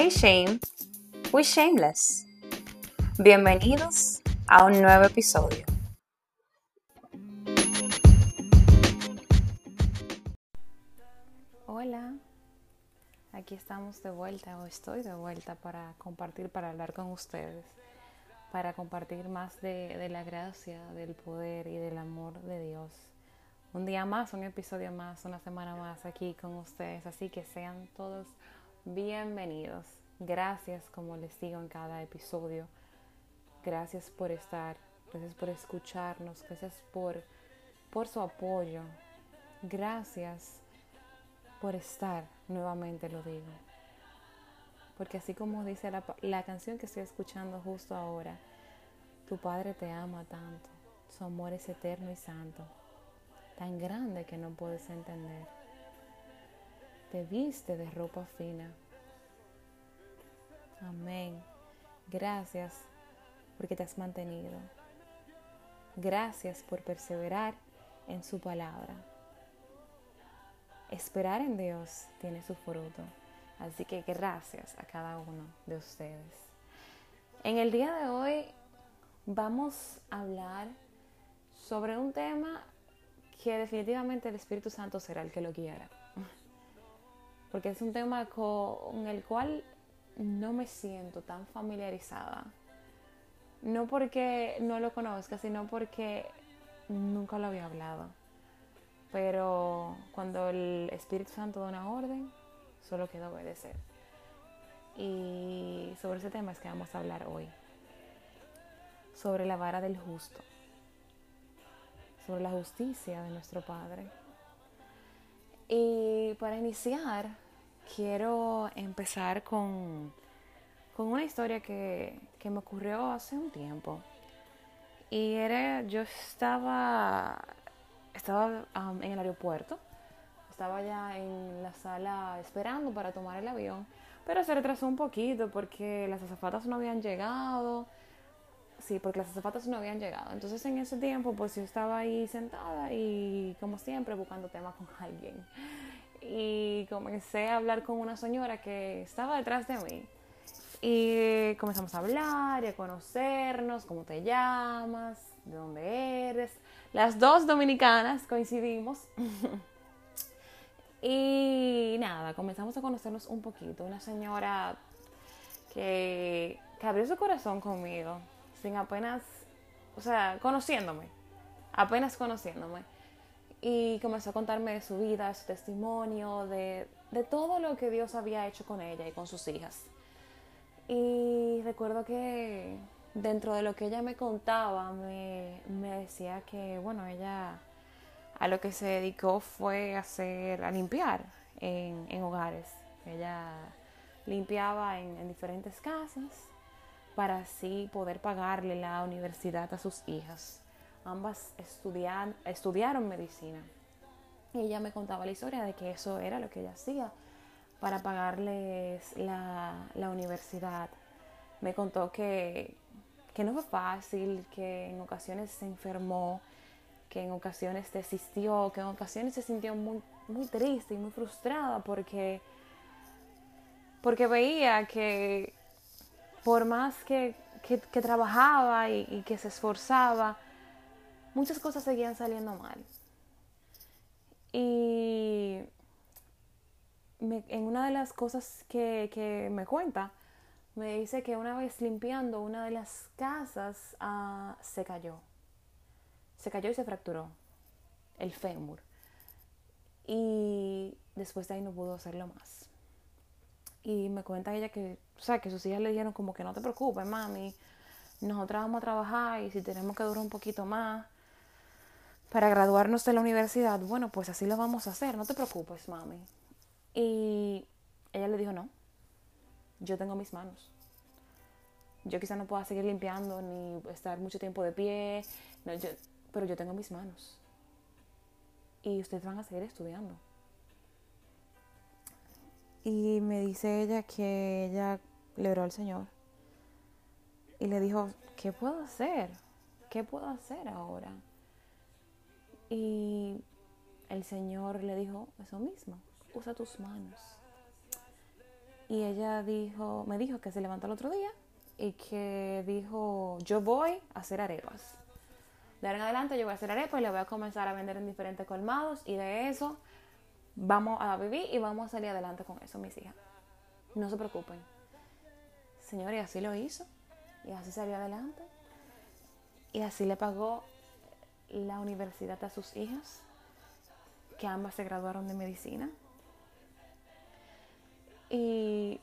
Hey Shame, we shameless. Bienvenidos a un nuevo episodio. Hola, aquí estamos de vuelta o estoy de vuelta para compartir, para hablar con ustedes, para compartir más de, de la gracia, del poder y del amor de Dios. Un día más, un episodio más, una semana más aquí con ustedes, así que sean todos bienvenidos. Gracias, como les digo en cada episodio. Gracias por estar, gracias por escucharnos, gracias por, por su apoyo. Gracias por estar, nuevamente lo digo. Porque así como dice la, la canción que estoy escuchando justo ahora, tu Padre te ama tanto, su amor es eterno y santo, tan grande que no puedes entender. Te viste de ropa fina. Amén. Gracias porque te has mantenido. Gracias por perseverar en su palabra. Esperar en Dios tiene su fruto. Así que gracias a cada uno de ustedes. En el día de hoy vamos a hablar sobre un tema que definitivamente el Espíritu Santo será el que lo quiera. Porque es un tema con el cual no me siento tan familiarizada. No porque no lo conozca, sino porque nunca lo había hablado. Pero cuando el Espíritu Santo da una orden, solo queda obedecer. Y sobre ese tema es que vamos a hablar hoy. Sobre la vara del justo. Sobre la justicia de nuestro Padre. Y para iniciar, quiero empezar con, con una historia que, que, me ocurrió hace un tiempo. Y era, yo estaba, estaba um, en el aeropuerto, estaba ya en la sala esperando para tomar el avión, pero se retrasó un poquito porque las azafatas no habían llegado. Sí, porque las azafatas no habían llegado. Entonces en ese tiempo pues yo estaba ahí sentada y como siempre buscando temas con alguien y comencé a hablar con una señora que estaba detrás de mí. Y comenzamos a hablar y a conocernos, cómo te llamas, de dónde eres. Las dos dominicanas coincidimos. y nada, comenzamos a conocernos un poquito. Una señora que, que abrió su corazón conmigo, sin apenas, o sea, conociéndome, apenas conociéndome y comenzó a contarme de su vida, su testimonio, de, de, todo lo que Dios había hecho con ella y con sus hijas. Y recuerdo que dentro de lo que ella me contaba, me, me decía que, bueno, ella a lo que se dedicó fue a hacer, a limpiar en, en hogares. Ella limpiaba en diferentes casas para así poder pagarle la universidad a sus hijas ambas estudiaron medicina. Y ella me contaba la historia de que eso era lo que ella hacía para pagarles la, la universidad. Me contó que, que, no fue fácil, que en ocasiones se enfermó, que en ocasiones desistió, que en ocasiones se sintió muy, muy triste y muy frustrada porque, porque veía que por más que, que, trabajaba y, y que se esforzaba, muchas cosas seguían saliendo mal. Y en una de las cosas que, que, me cuenta, me dice que una vez limpiando una de las casas uh, se cayó. Se cayó y se fracturó el fémur. Y después de ahí no pudo hacerlo más. Y me cuenta ella que, o sea, que sus hijas le dijeron como que no te preocupes, mami, nosotras vamos a trabajar y si tenemos que durar un poquito más, para graduarnos de la universidad, bueno, pues así lo vamos a hacer, no te preocupes, mami. Y ella le dijo, no, yo tengo mis manos. Yo quizá no pueda seguir limpiando ni estar mucho tiempo de pie, pero yo tengo mis manos. Y ustedes van a seguir estudiando. Y me dice ella que ella le oró al Señor. Y le dijo, ¿qué puedo hacer? ¿Qué puedo hacer ahora? Y el Señor le dijo eso mismo, usa tus manos. Y ella dijo, me dijo que se levantó el otro día y que dijo, yo voy a hacer arepas. De ahora en adelante yo voy a hacer arepas y le voy a comenzar a vender en diferentes colmados y de eso vamos a vivir y vamos a salir adelante con eso, mis hijas. No se preocupen. Señor, y así lo hizo. Y así salió adelante. Y así le pagó la universidad a sus hijas, que ambas se graduaron de medicina. Y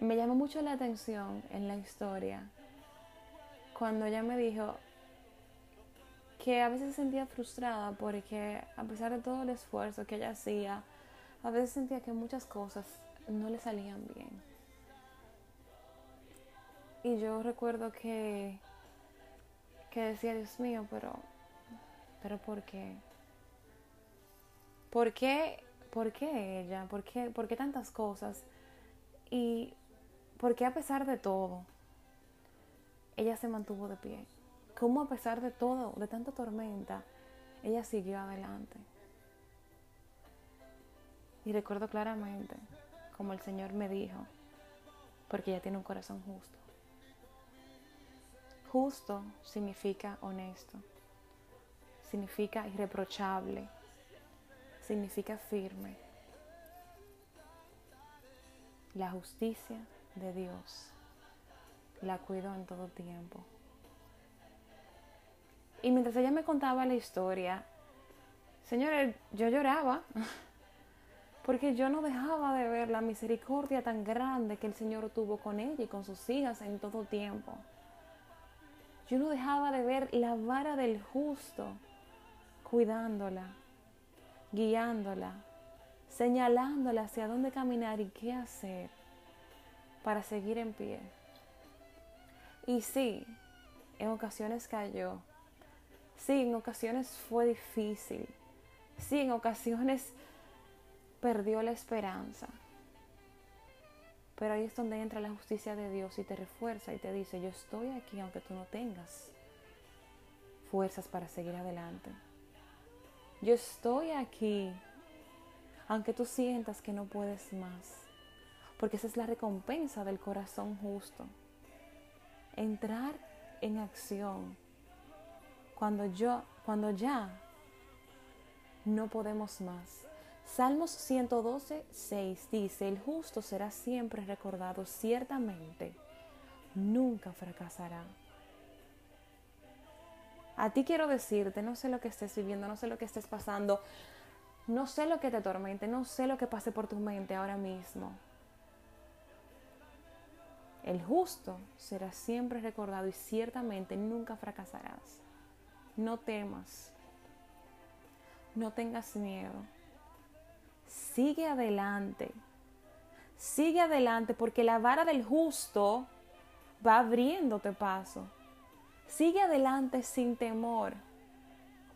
me llamó mucho la atención en la historia cuando ella me dijo que a veces se sentía frustrada porque a pesar de todo el esfuerzo que ella hacía, a veces sentía que muchas cosas no le salían bien. Y yo recuerdo que, que decía, Dios mío, pero, pero ¿por qué? ¿Por qué, por qué ella? ¿Por qué, ¿Por qué tantas cosas? Y ¿por qué a pesar de todo, ella se mantuvo de pie? ¿Cómo a pesar de todo, de tanta tormenta, ella siguió adelante? Y recuerdo claramente como el Señor me dijo, porque ella tiene un corazón justo. Justo significa honesto, significa irreprochable, significa firme. La justicia de Dios la cuido en todo tiempo. Y mientras ella me contaba la historia, señores, yo lloraba porque yo no dejaba de ver la misericordia tan grande que el Señor tuvo con ella y con sus hijas en todo tiempo. Yo no dejaba de ver la vara del justo cuidándola, guiándola, señalándola hacia dónde caminar y qué hacer para seguir en pie. Y sí, en ocasiones cayó. Sí, en ocasiones fue difícil. Sí, en ocasiones perdió la esperanza. Pero ahí es donde entra la justicia de Dios y te refuerza y te dice, yo estoy aquí aunque tú no tengas fuerzas para seguir adelante. Yo estoy aquí aunque tú sientas que no puedes más. Porque esa es la recompensa del corazón justo. Entrar en acción cuando yo cuando ya no podemos más. Salmos 112, 6 dice, el justo será siempre recordado, ciertamente, nunca fracasará. A ti quiero decirte, no sé lo que estés viviendo, no sé lo que estés pasando, no sé lo que te atormente, no sé lo que pase por tu mente ahora mismo. El justo será siempre recordado y ciertamente nunca fracasarás. No temas, no tengas miedo sigue adelante. Sigue adelante porque la vara del justo va abriéndote paso. Sigue adelante sin temor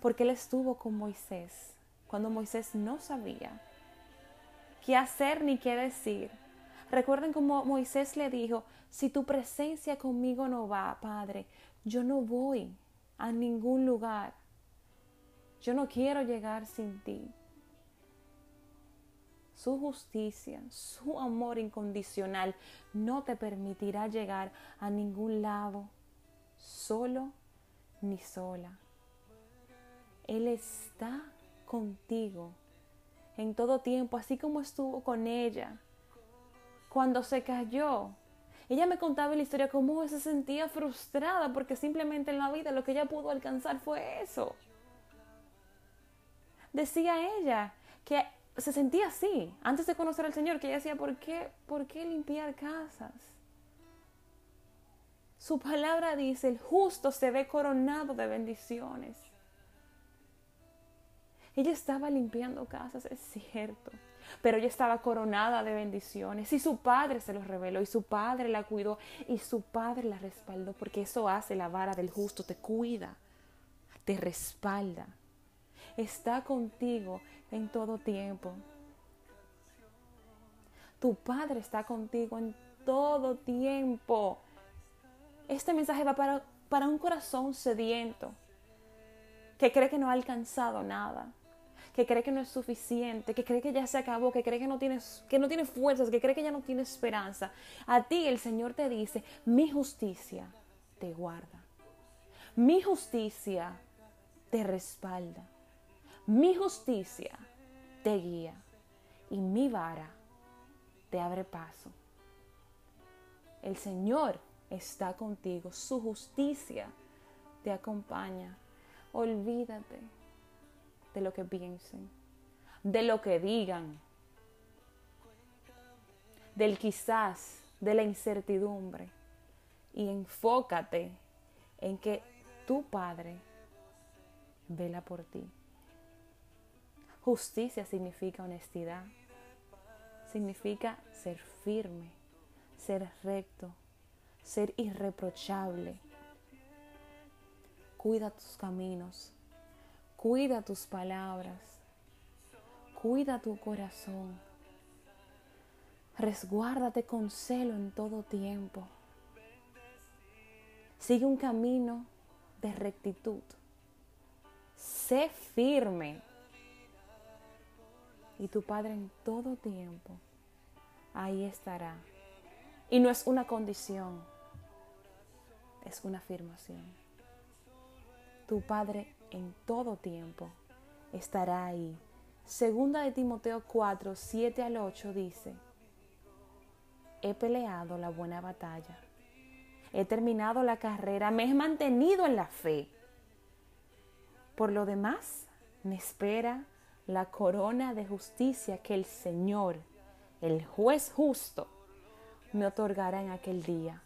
porque él estuvo con Moisés cuando Moisés no sabía qué hacer ni qué decir. Recuerden como Moisés le dijo, si tu presencia conmigo no va, Padre, yo no voy a ningún lugar. Yo no quiero llegar sin ti su justicia, su amor incondicional no te permitirá llegar a ningún lado solo ni sola. Él está contigo en todo tiempo, así como estuvo con ella. Cuando se cayó, ella me contaba la historia cómo se sentía frustrada porque simplemente en la vida lo que ella pudo alcanzar fue eso. Decía ella que se sentía así, antes de conocer al Señor, que ella decía, ¿por qué, ¿por qué limpiar casas? Su palabra dice, el justo se ve coronado de bendiciones. Ella estaba limpiando casas, es cierto, pero ella estaba coronada de bendiciones y su padre se los reveló y su padre la cuidó y su padre la respaldó, porque eso hace la vara del justo, te cuida, te respalda, está contigo en todo tiempo. Tu Padre está contigo en todo tiempo. Este mensaje va para, un corazón sediento, que cree que no ha alcanzado nada, que cree que no es suficiente, que cree que ya se acabó, que cree que no que no tiene fuerzas, que cree que ya no tiene esperanza. A ti el Señor te dice, mi justicia te guarda. Mi justicia te respalda. Mi justicia te guía. Y mi vara te abre paso. El Señor está contigo. Su justicia te acompaña. Olvídate de lo que piensen, de lo que digan, del quizás, de la incertidumbre. Y enfócate en que tu Padre vela por ti. Justicia significa honestidad, significa ser firme, ser recto, ser irreprochable. Cuida tus caminos, cuida tus palabras, cuida tu corazón. Resguárdate con celo en todo tiempo. Sigue un camino de rectitud. Sé firme. Y tu Padre en todo tiempo ahí estará. Y no es una condición, es una afirmación. Tu Padre en todo tiempo estará ahí. Segunda de Timoteo 4, 7 al 8 dice, he peleado la buena batalla, he terminado la carrera, me he mantenido en la fe. Por lo demás, me espera la corona de justicia que el Señor, el juez justo, me otorgará en aquel día.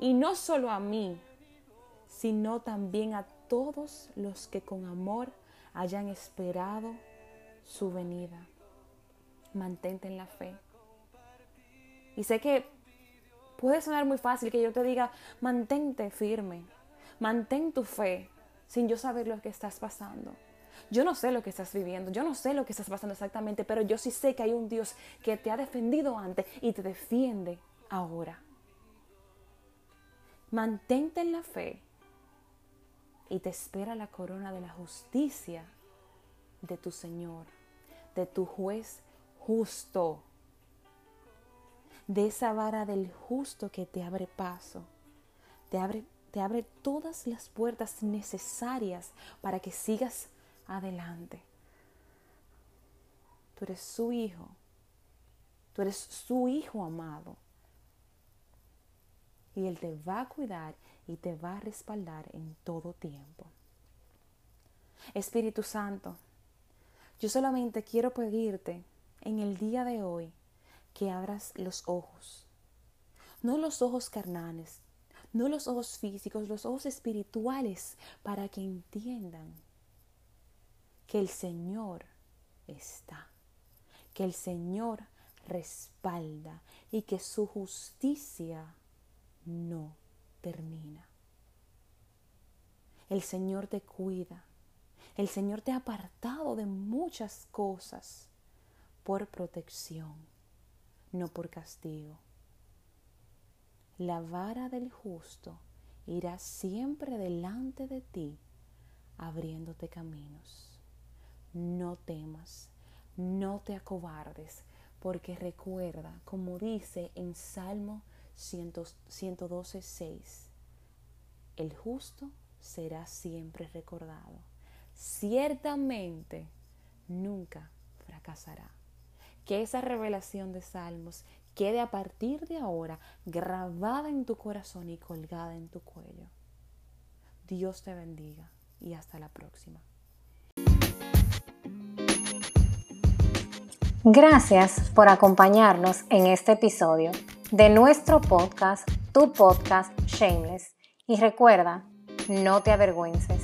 Y no solo a mí, sino también a todos los que con amor hayan esperado su venida. Mantente en la fe. Y sé que puede sonar muy fácil que yo te diga, mantente firme, mantén tu fe, sin yo saber lo que estás pasando. Yo no sé lo que estás viviendo, yo no sé lo que estás pasando exactamente, pero yo sí sé que hay un Dios que te ha defendido antes y te defiende ahora. Mantente en la fe y te espera la corona de la justicia de tu Señor, de tu juez justo, de esa vara del justo que te abre paso, te abre, te abre todas las puertas necesarias para que sigas adelante. Tú eres su hijo, tú eres su hijo amado. Y Él te va a cuidar y te va a respaldar en todo tiempo. Espíritu Santo, yo solamente quiero pedirte en el día de hoy que abras los ojos, no los ojos carnales, no los ojos físicos, los ojos espirituales, para que entiendan que el Señor está, que el Señor respalda y que su justicia no termina. El Señor te cuida. El Señor te ha apartado de muchas cosas por protección, no por castigo. La vara del justo irá siempre delante de ti, abriéndote caminos. No temas, no te acobardes, porque recuerda, como dice en Salmo 112, 6. El justo será siempre recordado. Ciertamente nunca fracasará. Que esa revelación de Salmos quede a partir de ahora grabada en tu corazón y colgada en tu cuello. Dios te bendiga y hasta la próxima. Gracias por acompañarnos en este episodio de nuestro podcast, tu podcast Shameless. Y recuerda, no te avergüences